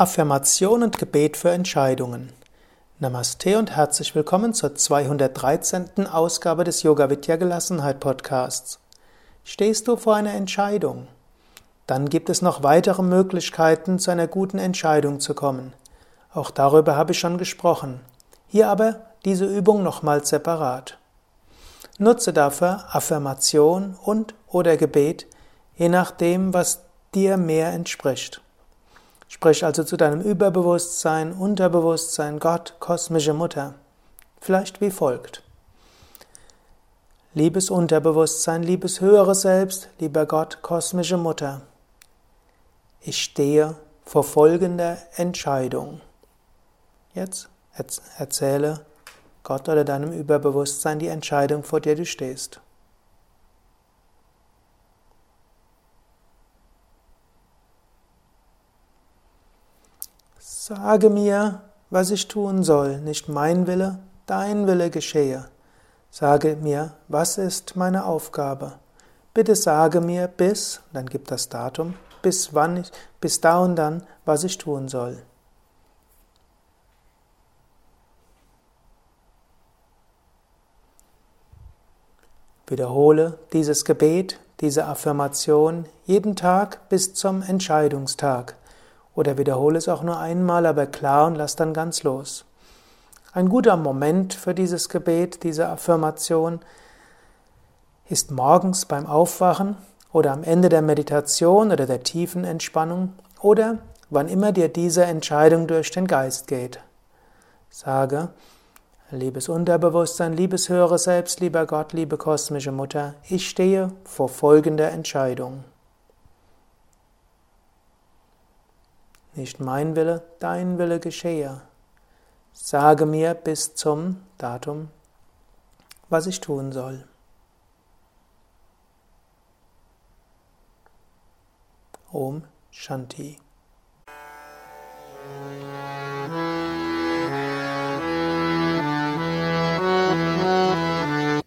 Affirmation und Gebet für Entscheidungen. Namaste und herzlich willkommen zur 213. Ausgabe des Yoga Vidya Gelassenheit Podcasts. Stehst du vor einer Entscheidung? Dann gibt es noch weitere Möglichkeiten, zu einer guten Entscheidung zu kommen. Auch darüber habe ich schon gesprochen. Hier aber diese Übung nochmals separat. Nutze dafür Affirmation und oder Gebet, je nachdem, was dir mehr entspricht. Sprich also zu deinem Überbewusstsein, Unterbewusstsein, Gott, kosmische Mutter. Vielleicht wie folgt. Liebes Unterbewusstsein, liebes höheres Selbst, lieber Gott, kosmische Mutter. Ich stehe vor folgender Entscheidung. Jetzt erzähle Gott oder deinem Überbewusstsein die Entscheidung, vor der du stehst. Sage mir, was ich tun soll, nicht mein Wille, dein Wille geschehe. Sage mir, was ist meine Aufgabe. Bitte sage mir bis, dann gibt das Datum, bis wann ich, bis da und dann, was ich tun soll. Wiederhole dieses Gebet, diese Affirmation jeden Tag bis zum Entscheidungstag. Oder wiederhole es auch nur einmal, aber klar und lass dann ganz los. Ein guter Moment für dieses Gebet, diese Affirmation, ist morgens beim Aufwachen oder am Ende der Meditation oder der tiefen Entspannung oder wann immer dir diese Entscheidung durch den Geist geht. Sage, liebes Unterbewusstsein, liebes höhere Selbst, lieber Gott, liebe kosmische Mutter, ich stehe vor folgender Entscheidung. Nicht mein Wille, dein Wille geschehe. Sage mir bis zum Datum, was ich tun soll. Om Shanti.